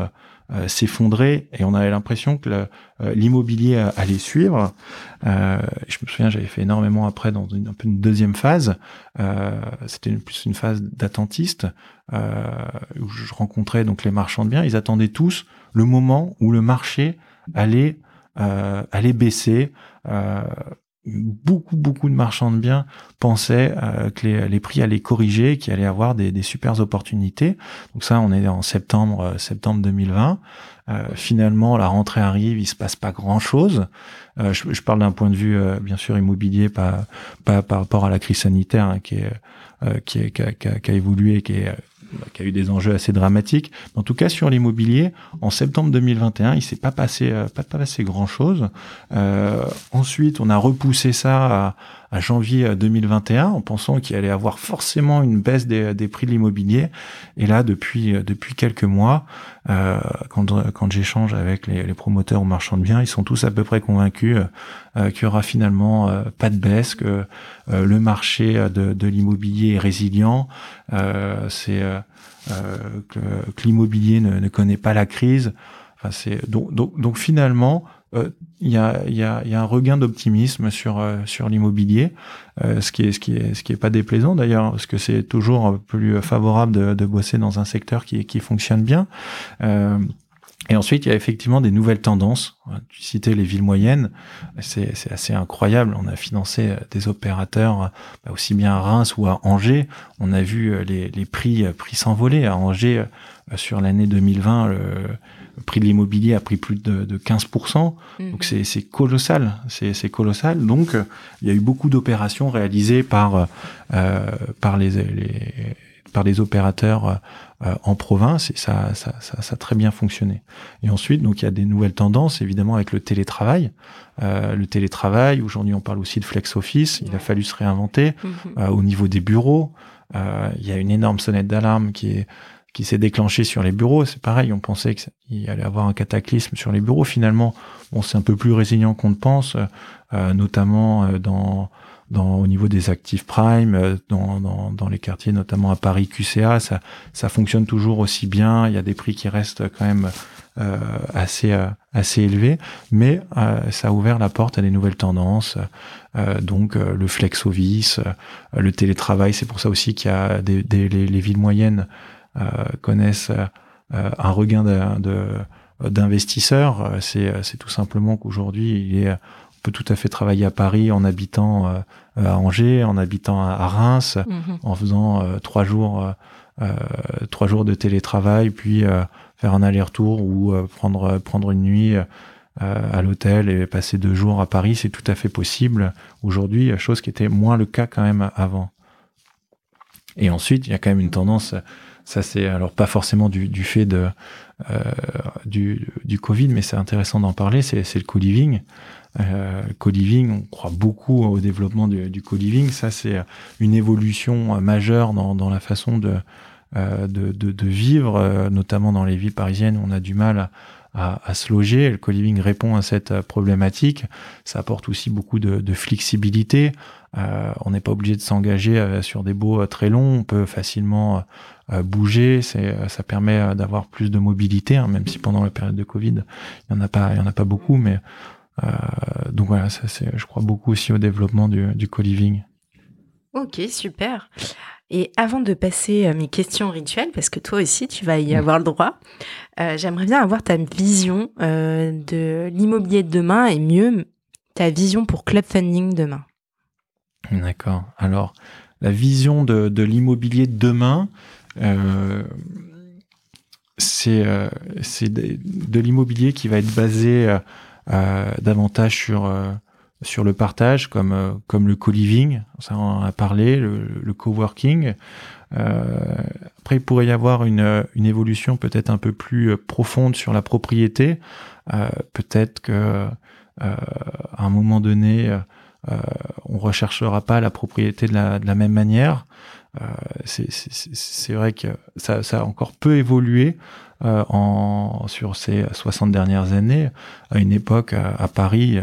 euh, s'effondrer et on avait l'impression que euh, l'immobilier allait suivre. Euh, je me souviens, j'avais fait énormément après dans une, un peu une deuxième phase. C'était plus une phase d'attentiste où je rencontrais donc les marchands de biens. Ils attendaient tous le moment où le marché allait allait baisser beaucoup beaucoup de marchands de biens pensaient euh, que les, les, prix allaient corriger, qu'il allait avoir des, des super opportunités. Donc ça, on est en septembre euh, septembre 2020. Euh, finalement, la rentrée arrive, il se passe pas grand chose. Euh, je, je, parle d'un point de vue bien sûr immobilier, pas pas par rapport à la crise sanitaire hein, qui est qui, est, qui, a, qui, a, qui a évolué, qui est qui a eu des enjeux assez dramatiques. En tout cas, sur l'immobilier, en septembre 2021, il s'est pas passé, euh, pas passé grand chose. Euh, ensuite, on a repoussé ça à, à janvier 2021 en pensant qu'il allait avoir forcément une baisse des, prix de l'immobilier. Et là, depuis euh, depuis quelques mois, euh, quand, quand j'échange avec les, les, promoteurs ou marchands de biens, ils sont tous à peu près convaincus euh, qu'il y aura finalement euh, pas de baisse, que le marché de, de l'immobilier est résilient. c'est que, que l'immobilier ne, ne, connaît pas la crise. Enfin, c'est donc, donc, donc finalement euh, il y, a, y, y, a, un regain d'optimisme sur euh, sur l'immobilier, euh, ce qui est ce qui est ce qui est pas déplaisant d'ailleurs, parce que c'est toujours plus favorable de, de, bosser dans un secteur qui qui fonctionne bien. et ensuite, il y a effectivement des nouvelles tendances. Tu citais les villes moyennes, c'est assez incroyable. On a financé des opérateurs bah, aussi bien à Reims ou à Angers. On a vu les, les prix prix s'envoler à Angers sur l'année 2020. Le, le prix de l'immobilier a pris plus de, de 15%. Mhm. Donc c'est colossal, c'est colossal. Donc il y a eu beaucoup d'opérations réalisées par euh, par les, les, par les opérateurs euh, en province et ça, ça, ça, ça, a très bien fonctionné. Et ensuite, donc il y a des nouvelles tendances évidemment avec le télétravail. Euh, le télétravail, aujourd'hui on parle aussi de flex office. Il a fallu se réinventer mhm. euh, au niveau des bureaux. Euh, il y a une énorme sonnette d'alarme qui est qui s'est déclenché sur les bureaux. C'est pareil, on pensait qu'il allait avoir un cataclysme sur les bureaux. Finalement, bon, c'est un peu plus résilient qu'on ne pense, euh, notamment euh, dans, dans, au niveau des actifs prime, euh, dans, dans, dans, les quartiers, notamment à Paris, QCA, ça, ça fonctionne toujours aussi bien. Il y a des prix qui restent quand même euh, assez, assez élevés, mais ça a ouvert la porte à des nouvelles tendances. donc le flex office, le télétravail, c'est pour ça aussi qu'il y a des, des les villes moyennes euh, connaissent euh, un regain d'investisseurs. Euh, c'est tout simplement qu'aujourd'hui, on peut tout à fait travailler à Paris en habitant à Angers, en habitant à, Reims, mhm. en faisant trois jours, trois jours de télétravail, puis faire un aller-retour ou prendre prendre une nuit à l'hôtel et passer deux jours à Paris, c'est tout à fait possible aujourd'hui, chose qui était moins le cas quand même avant. Et ensuite, il y a quand même une tendance, ça c'est alors pas forcément du, du fait de euh, du, du, Covid, mais c'est intéressant d'en parler, c'est le co-living. Euh, co-living, on croit beaucoup au développement du, du co-living. Ça, c'est une évolution majeure dans, dans la façon de, euh, de, de, de, vivre, euh, notamment dans les villes parisiennes où on a du mal à, à, se loger. Le co-living répond à cette problématique. Ça apporte aussi beaucoup de, de flexibilité. Euh, on n'est pas obligé de s'engager euh, sur des baux très longs. On peut facilement bouger. C'est, ça permet d'avoir plus de mobilité, hein, même si pendant la période de Covid, il y en a pas, il y en a pas beaucoup. Mais donc voilà, ça, c'est, je crois beaucoup aussi au développement du, du co-living. Ok, super. Et avant de passer à mes questions rituelles, parce que toi aussi tu vas y avoir le droit, euh, j'aimerais bien avoir ta vision euh, de l'immobilier de demain et mieux ta vision pour Club Funding demain. D'accord. Alors, la vision de, de l'immobilier de demain, euh, c'est euh, de, l'immobilier qui va être basé euh, davantage sur sur le partage, comme, euh, comme le co-living, ça on en a parlé, le, le coworking. Euh, après, il pourrait y avoir une, une évolution peut-être un peu plus euh, profonde sur la propriété. Euh, peut-être que euh, un moment donné, euh, on recherchera pas la propriété de la, de la même manière. c'est vrai que ça, ça, a encore peu évolué en, sur ces 60 dernières années. À une époque, à, Paris,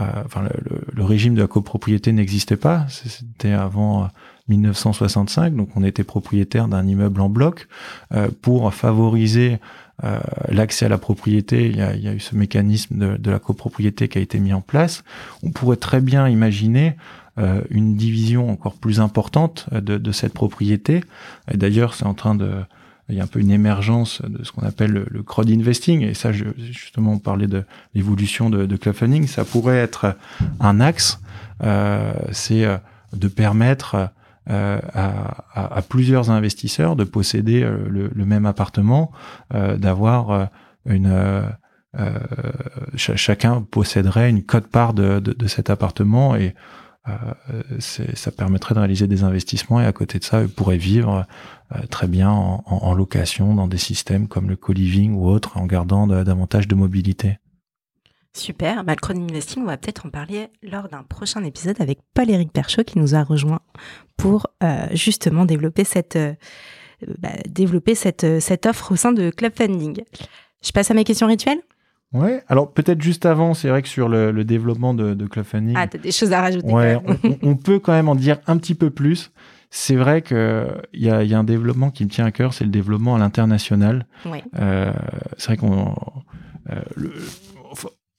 euh, enfin, le, régime de la copropriété n'existait pas. C'était avant 1965, euh, donc on était propriétaire d'un immeuble en bloc euh, pour favoriser l'accès à la propriété. Il y, a, il y, a, eu ce mécanisme de, de, la copropriété qui a été mis en place. On pourrait très bien imaginer une division encore plus importante de, de cette propriété. Et d'ailleurs, c'est en train de il y a un peu une émergence de ce qu'on appelle le, crowd investing. Et ça, je, justement, on parlait de l'évolution de, de crowdfunding. Ça pourrait être un axe, euh, c'est euh, de permettre euh, à, à, plusieurs investisseurs de posséder euh, le, le même appartement, euh, d'avoir une chacun posséderait une cote-part de, de, de, cet appartement et euh, ça permettrait de réaliser des investissements et à côté de ça, ils pourraient vivre euh, très bien en, en, location dans des systèmes comme le co-living ou autre en gardant davantage de mobilité. Super, bah, le crowd investing, on va peut-être en parler lors d'un prochain épisode avec Paul-Éric Perchot qui nous a rejoint pour euh, justement développer cette, euh, bah, développer cette, cette offre au sein de Club Funding. Je passe à mes questions rituelles? Ouais, alors peut-être juste avant, c'est vrai que sur le, le développement de, de Club Funding. Ah, t'as des choses à rajouter. Ouais, on, on, peut quand même en dire un petit peu plus. C'est vrai qu'il y a, y a un développement qui me tient à cœur, c'est le développement à l'international. Ouais. Euh, c'est vrai qu'on. Euh,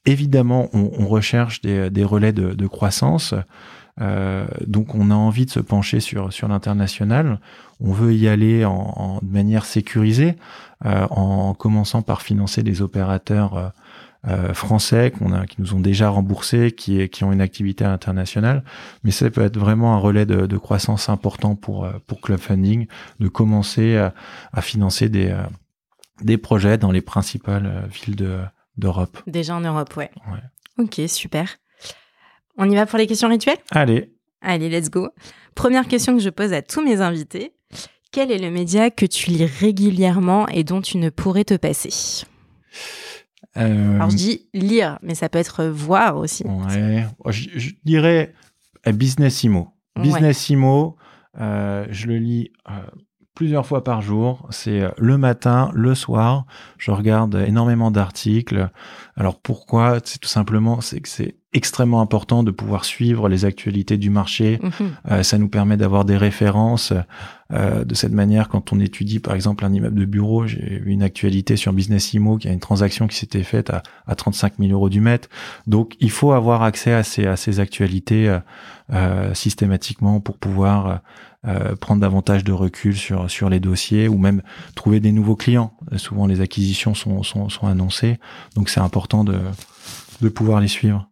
évidemment, on, on, recherche des, des relais de, de croissance. Euh, donc on a envie de se pencher sur, sur l'international. On veut y aller en, en de manière sécurisée, euh, en commençant par financer des opérateurs euh, euh, français qu'on a, qui nous ont déjà remboursés, qui, qui ont une activité internationale. Mais ça peut être vraiment un relais de, de croissance important pour, pour Club Funding, de commencer à, à financer des, des projets dans les principales villes de, d'Europe. Déjà en Europe, ouais. ouais. Ok, super. On y va pour les questions rituelles? Allez. Allez, let's go. Première question que je pose à tous mes invités. Quel est le média que tu lis régulièrement et dont tu ne pourrais te passer? Euh... Alors je dis lire, mais ça peut être voir aussi. Ouais, je, je dirais euh, Business Imo. Business ouais. Imo, euh, je le lis euh, plusieurs fois par jour. C'est euh, le matin, le soir. Je regarde énormément d'articles. Alors pourquoi? C'est tout simplement, c'est que c'est extrêmement important de pouvoir suivre les actualités du marché. Mmh. Euh, ça nous permet d'avoir des références. Euh, de cette manière, quand on étudie par exemple un immeuble de bureau, j'ai vu une actualité sur Business Imo qui a une transaction qui s'était faite à, à 35 000 euros du mètre. Donc il faut avoir accès à ces, à ces actualités euh, euh systématiquement pour pouvoir euh, prendre davantage de recul sur, sur les dossiers ou même trouver des nouveaux clients. Souvent les acquisitions sont, sont, sont annoncées, donc c'est important de, de pouvoir les suivre.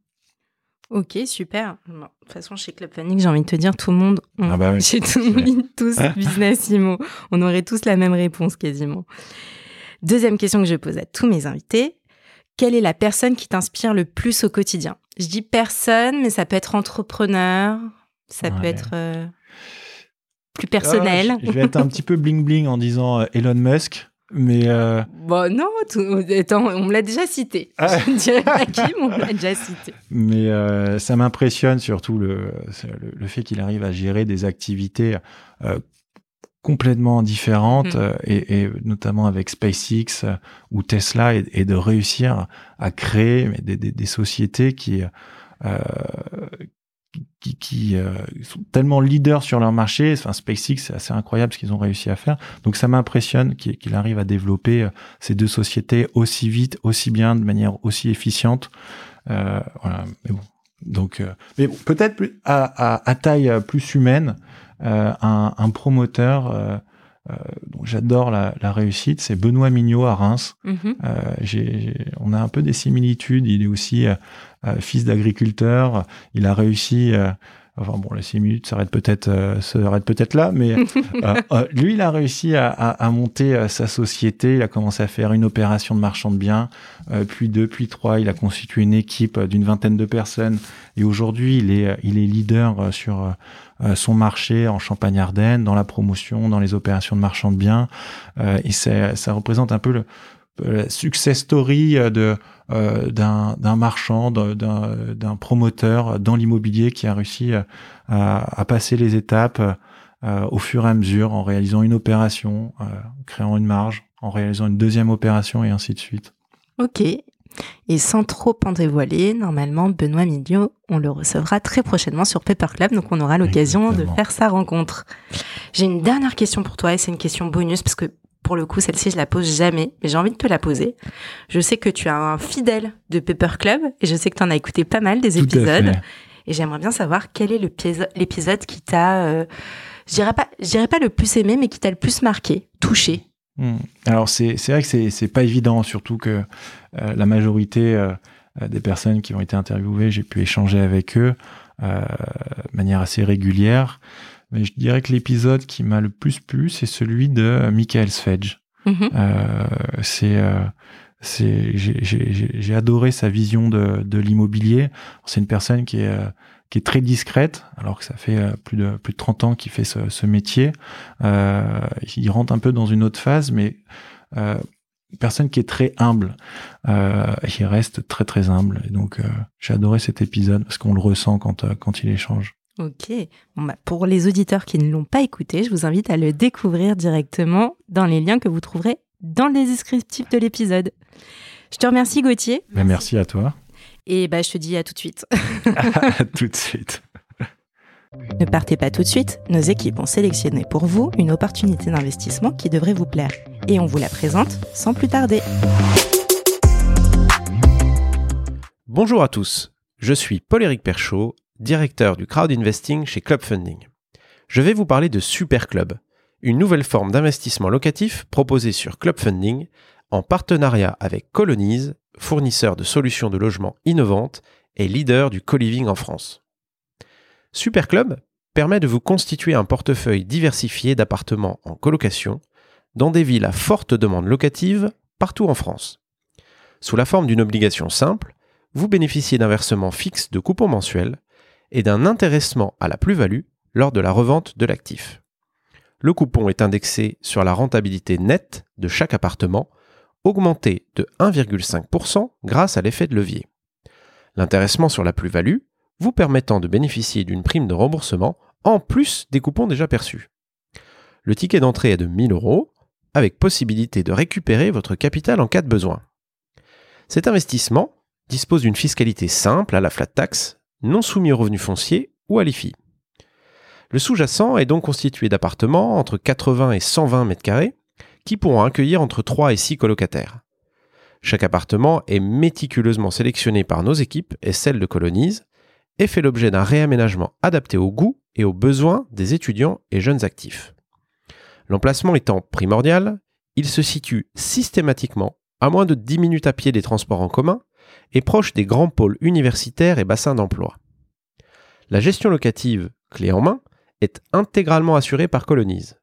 Ok, super. Bon, de toute façon, chez Club Panic, j'ai envie de te dire, tout le monde, on, ah bah oui. chez tout le monde, tous business IMO. On aurait tous la même réponse quasiment. Deuxième question que je pose à tous mes invités. quelle est la personne qui t'inspire le plus au quotidien? Je dis personne, mais ça peut être entrepreneur, ça peut être euh, plus personnel. Ah, je, vais être un petit peu bling bling en disant euh, Elon Musk. Mais euh... bon, non, on me l'a déjà cité. Ah. Je ne dirais pas qui, mais on me l'a déjà cité. Mais euh, ça m'impressionne surtout le, le, fait qu'il arrive à gérer des activités euh, complètement différentes, mm. et, et, notamment avec SpaceX ou Tesla, et, et, de réussir à créer des, des, des sociétés qui qui, qui euh, sont tellement leaders sur leur marché. Enfin, SpaceX, c'est assez incroyable ce qu'ils ont réussi à faire. Donc, ça m'impressionne qu'il arrive à développer euh, ces deux sociétés aussi vite, aussi bien, de manière aussi efficiente. Euh, voilà. Mais bon. Donc, euh, mais bon, peut-être à, à, à, taille plus humaine, un, un, promoteur euh, j'adore la, la, réussite, c'est Benoît Mignot à Reims. Mhm. Euh, on a un peu des similitudes. Il est aussi euh, fils d'agriculteur. Il a réussi Enfin bon, les six minutes s'arrêtent peut-être euh, s'arrêtent peut-être là, mais lui, il a réussi à, à, à monter sa société. Il a commencé à faire une opération de marchand de biens, puis deux, puis trois. Il a constitué une équipe d'une vingtaine de personnes, et aujourd'hui, il est il est leader sur euh, son marché en Champagne-Ardenne, dans la promotion, dans les opérations de marchand de biens. Euh, et ça représente un peu le, success story de euh, d'un marchand, d'un promoteur dans l'immobilier qui a réussi à, à, passer les étapes au fur et à mesure en réalisant une opération, en créant une marge, en réalisant une deuxième opération et ainsi de suite. Ok, et sans trop en dévoiler, normalement, Benoît Mignot, on le recevra très prochainement sur Paper Club, donc on aura l'occasion de faire sa rencontre. J'ai une dernière question pour toi, et c'est une question bonus, parce que pour le coup, celle-ci, je la pose jamais, mais j'ai envie de te la poser. Je sais que tu es un fidèle de Paper Club, et je sais que tu en as écouté pas mal des épisodes. Et j'aimerais bien savoir quel est l'épisode qui t'a, euh, je dirais pas, je dirais pas le plus aimé, mais qui t'a le plus marqué, touché. Hmm. Alors c'est vrai que c'est pas évident, surtout que euh, la majorité euh, des personnes qui ont été interviewées, j'ai pu échanger avec eux euh, de manière assez régulière. Mais je dirais que l'épisode qui m'a le plus plu, c'est celui de Michael Svedge. Mm-hmm. c'est c'est j'ai adoré sa vision de, de l'immobilier. C'est une personne qui est qui est très discrète, alors que ça fait plus de plus de 30 ans qu'il fait ce, ce métier. Euh, il rentre un peu dans une autre phase, mais euh, personne qui est très humble. Euh, il reste très très humble. Et donc euh, j'ai adoré cet épisode parce qu'on le ressent quand, euh, quand il échange. Ok. Bon, bah, pour les auditeurs qui ne l'ont pas écouté, je vous invite à le découvrir directement dans les liens que vous trouverez dans les descriptifs de l'épisode. Je te remercie Gauthier. Bah, merci. à toi. Et bah, je te dis à tout de suite. à tout de suite. Ne partez pas tout de suite, nos équipes ont sélectionné pour vous une opportunité d'investissement qui devrait vous plaire. Et on vous la présente sans plus tarder. Bonjour à tous, je suis Paul-Éric Perchaud, directeur du crowd investing chez Club Funding. Je vais vous parler de Super Club, une nouvelle forme d'investissement locatif proposée sur Club Funding en partenariat avec Colonize, fournisseur de solutions de logement innovantes et leader du co-living en France. Superclub permet de vous constituer un portefeuille diversifié d'appartements en colocation dans des villes à forte demande locative partout en France. Sous la forme d'une obligation simple, vous bénéficiez d'un versement fixe de coupons mensuels et d'un intéressement à la plus-value lors de la revente de l'actif. Le coupon est indexé sur la rentabilité nette de chaque appartement, augmenté de 1,5% grâce à l'effet de levier. L'intéressement sur la plus-value vous permettant de bénéficier d'une prime de remboursement en plus des coupons déjà perçus. Le ticket d'entrée est de 1000 euros, avec possibilité de récupérer votre capital en cas de besoin. Cet investissement dispose d'une fiscalité simple à la flat tax, non soumis aux revenus fonciers ou à l'IFI. Le sous-jacent est donc constitué d'appartements entre 80 et 120 mètres carrés qui pourront accueillir entre 3 et 6 colocataires. Chaque appartement est méticuleusement sélectionné par nos équipes et celles de Colonise et fait l'objet d'un réaménagement adapté aux goûts et aux besoins des étudiants et jeunes actifs. L'emplacement étant primordial, il se situe systématiquement à moins de 10 minutes à pied des transports en commun et proche des grands pôles universitaires et bassins d'emploi. La gestion locative, clé en main, est intégralement assurée par Colonise.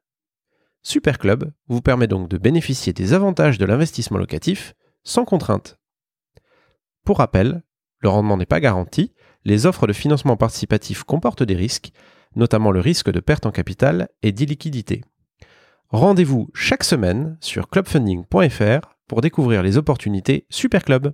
Superclub vous permet donc de bénéficier des avantages de l'investissement locatif sans contrainte. Pour rappel, le rendement n'est pas garanti, les offres de financement participatif comportent des risques, notamment le risque de perte en capital et d'illiquidité. Rendez-vous chaque semaine sur clubfunding.fr pour découvrir les opportunités Super Club.